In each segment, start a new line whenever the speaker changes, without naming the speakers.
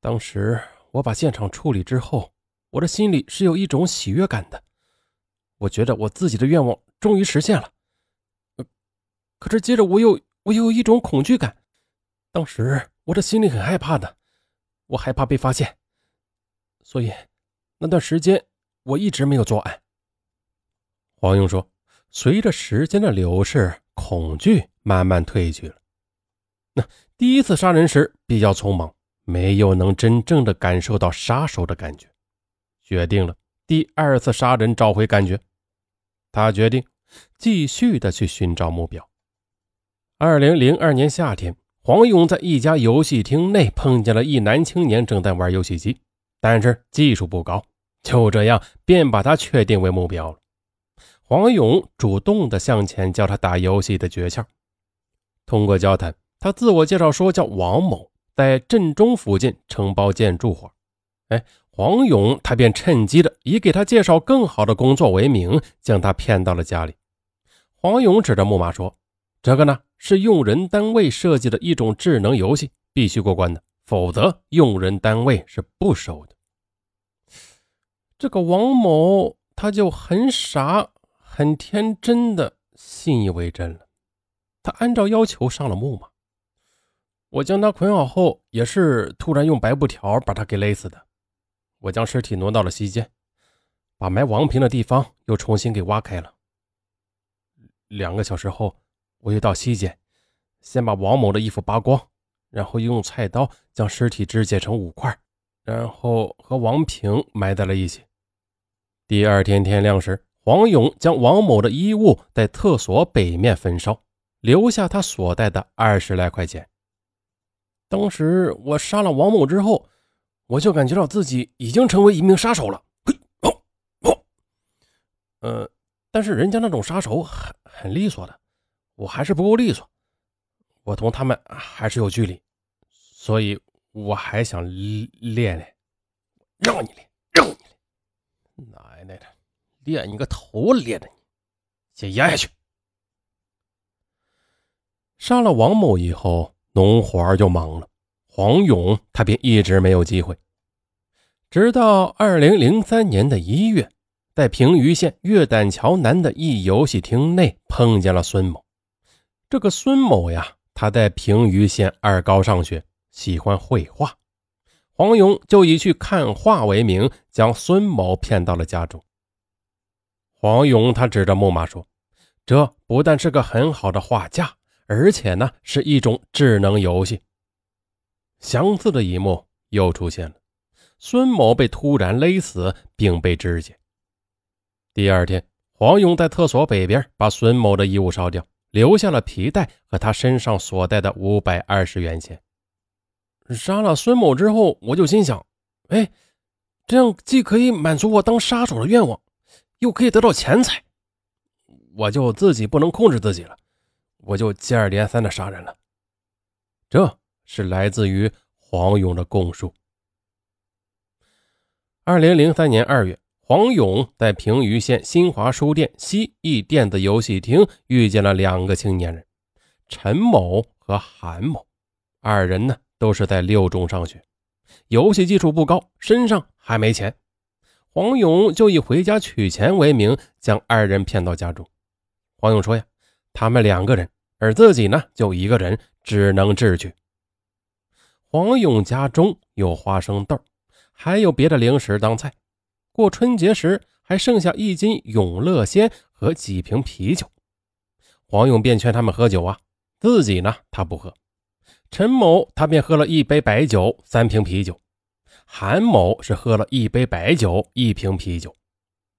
当时我把现场处理之后，我的心里是有一种喜悦感的。我觉得我自己的愿望终于实现了。可是接着我又我又有一种恐惧感。当时我的心里很害怕的，我害怕被发现，所以那段时间我一直没有作案。黄勇说：“随着时间的流逝，恐惧慢慢褪去了。那第一次杀人时比较匆忙。”没有能真正的感受到杀手的感觉，决定了第二次杀人找回感觉。他决定继续的去寻找目标。二零零二年夏天，黄勇在一家游戏厅内碰见了一男青年正在玩游戏机，但是技术不高，就这样便把他确定为目标了。黄勇主动的向前教他打游戏的诀窍。通过交谈，他自我介绍说叫王某。在镇中附近承包建筑活，哎，黄勇他便趁机的以给他介绍更好的工作为名，将他骗到了家里。黄勇指着木马说：“这个呢是用人单位设计的一种智能游戏，必须过关的，否则用人单位是不收的。”这个王某他就很傻、很天真的信以为真了，他按照要求上了木马。我将他捆好后，也是突然用白布条把他给勒死的。我将尸体挪到了西间，把埋王平的地方又重新给挖开了。两个小时后，我又到西间，先把王某的衣服扒光，然后用菜刀将尸体肢解成五块，然后和王平埋在了一起。第二天天亮时，黄勇将王某的衣物在厕所北面焚烧，留下他所带的二十来块钱。当时我杀了王某之后，我就感觉到自己已经成为一名杀手了。嘿，哦哦，呃，但是人家那种杀手很很利索的，我还是不够利索，我同他们还是有距离，所以我还想练练。让你练，让你练，奶奶的，练你个头，练的你，先压下去。杀了王某以后。农活就忙了，黄勇他便一直没有机会。直到二零零三年的一月，在平舆县月胆桥南的一游戏厅内碰见了孙某。这个孙某呀，他在平舆县二高上学，喜欢绘画。黄勇就以去看画为名，将孙某骗到了家中。黄勇他指着木马说：“这不但是个很好的画架。”而且呢，是一种智能游戏。相似的一幕又出现了，孙某被突然勒死，并被肢解。第二天，黄勇在厕所北边把孙某的衣物烧掉，留下了皮带和他身上所带的五百二十元钱。杀了孙某之后，我就心想：哎，这样既可以满足我当杀手的愿望，又可以得到钱财，我就自己不能控制自己了。我就接二连三的杀人了，这是来自于黄勇的供述。二零零三年二月，黄勇在平舆县新华书店西翼电子游戏厅遇见了两个青年人，陈某和韩某，二人呢都是在六中上学，游戏技术不高，身上还没钱。黄勇就以回家取钱为名，将二人骗到家中。黄勇说呀。他们两个人，而自己呢，就一个人，只能智取。黄勇家中有花生豆，还有别的零食当菜。过春节时还剩下一斤永乐鲜和几瓶啤酒。黄勇便劝他们喝酒啊，自己呢，他不喝。陈某他便喝了一杯白酒，三瓶啤酒。韩某是喝了一杯白酒，一瓶啤酒。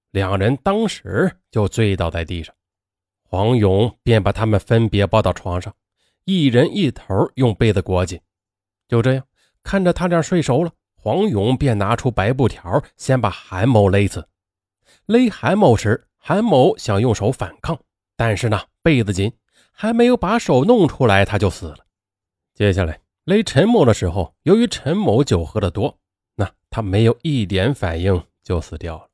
两人当时就醉倒在地上。黄勇便把他们分别抱到床上，一人一头用被子裹紧。就这样，看着他俩睡熟了，黄勇便拿出白布条，先把韩某勒死。勒韩某时，韩某想用手反抗，但是呢，被子紧，还没有把手弄出来，他就死了。接下来勒陈某的时候，由于陈某酒喝的多，那他没有一点反应就死掉了。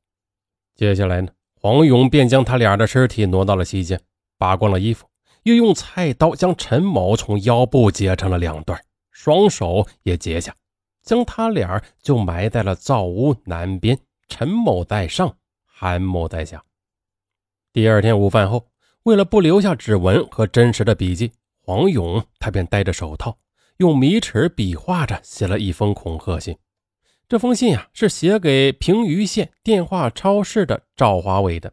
接下来呢？黄勇便将他俩的尸体挪到了西间，扒光了衣服，又用菜刀将陈某从腰部截成了两段，双手也截下，将他俩就埋在了灶屋南边，陈某在上，韩某在下。第二天午饭后，为了不留下指纹和真实的笔迹，黄勇他便戴着手套，用米尺比划着写了一封恐吓信。这封信啊，是写给平舆县电话超市的赵华伟的。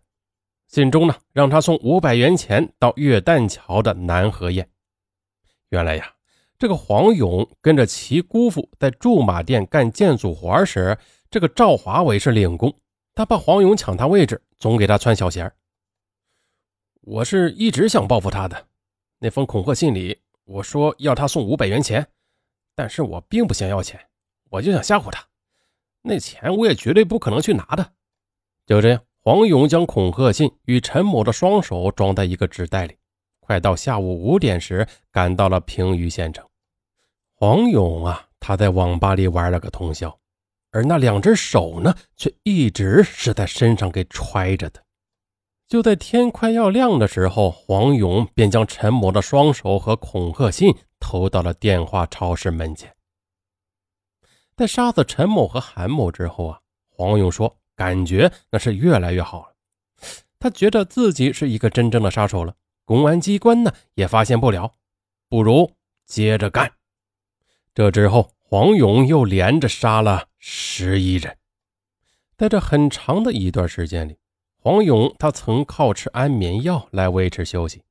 信中呢，让他送五百元钱到月旦桥的南河宴。原来呀。这个黄勇跟着其姑父在驻马店干建筑活时，这个赵华伟是领工，他怕黄勇抢他位置，总给他穿小鞋。我是一直想报复他的，那封恐吓信里我说要他送五百元钱，但是我并不想要钱，我就想吓唬他，那钱我也绝对不可能去拿的。就这样，黄勇将恐吓信与陈某的双手装在一个纸袋里。快到下午五点时，赶到了平舆县城。黄勇啊，他在网吧里玩了个通宵，而那两只手呢，却一直是在身上给揣着的。就在天快要亮的时候，黄勇便将陈某的双手和恐吓信投到了电话超市门前。在杀死陈某和韩某之后啊，黄勇说，感觉那是越来越好了。他觉得自己是一个真正的杀手了。公安机关呢也发现不了，不如接着干。这之后，黄勇又连着杀了十一人。在这很长的一段时间里，黄勇他曾靠吃安眠药来维持休息。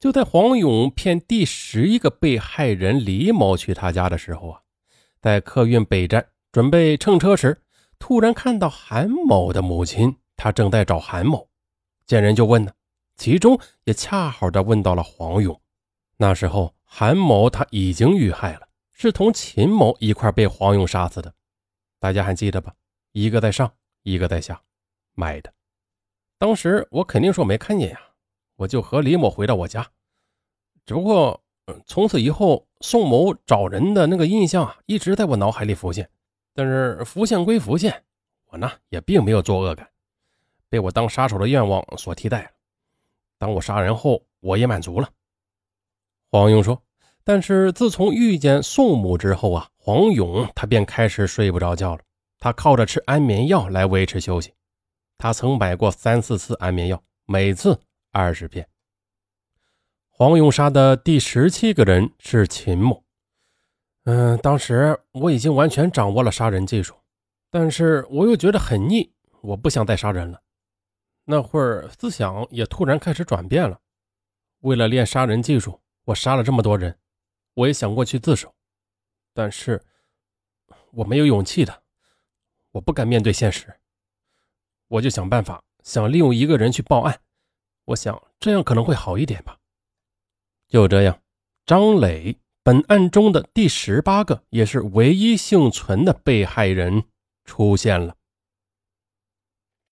就在黄勇骗第十一个被害人李某去他家的时候啊，在客运北站准备乘车时，突然看到韩某的母亲，他正在找韩某，见人就问呢。其中也恰好的问到了黄勇。那时候韩某他已经遇害了，是同秦某一块被黄勇杀死的。大家还记得吧？一个在上，一个在下，埋的。当时我肯定说没看见呀，我就和李某回到我家。只不过，从此以后宋某找人的那个印象啊，一直在我脑海里浮现。但是浮现归浮现，我呢也并没有作恶感，被我当杀手的愿望所替代了。当我杀人后，我也满足了。黄勇说：“但是自从遇见宋母之后啊，黄勇他便开始睡不着觉了。他靠着吃安眠药来维持休息。他曾买过三四次安眠药，每次二十片。”黄勇杀的第十七个人是秦某。嗯，当时我已经完全掌握了杀人技术，但是我又觉得很腻，我不想再杀人了。那会儿思想也突然开始转变了。为了练杀人技术，我杀了这么多人，我也想过去自首，但是我没有勇气的，我不敢面对现实。我就想办法，想利用一个人去报案，我想这样可能会好一点吧。就这样，张磊本案中的第十八个，也是唯一幸存的被害人出现了。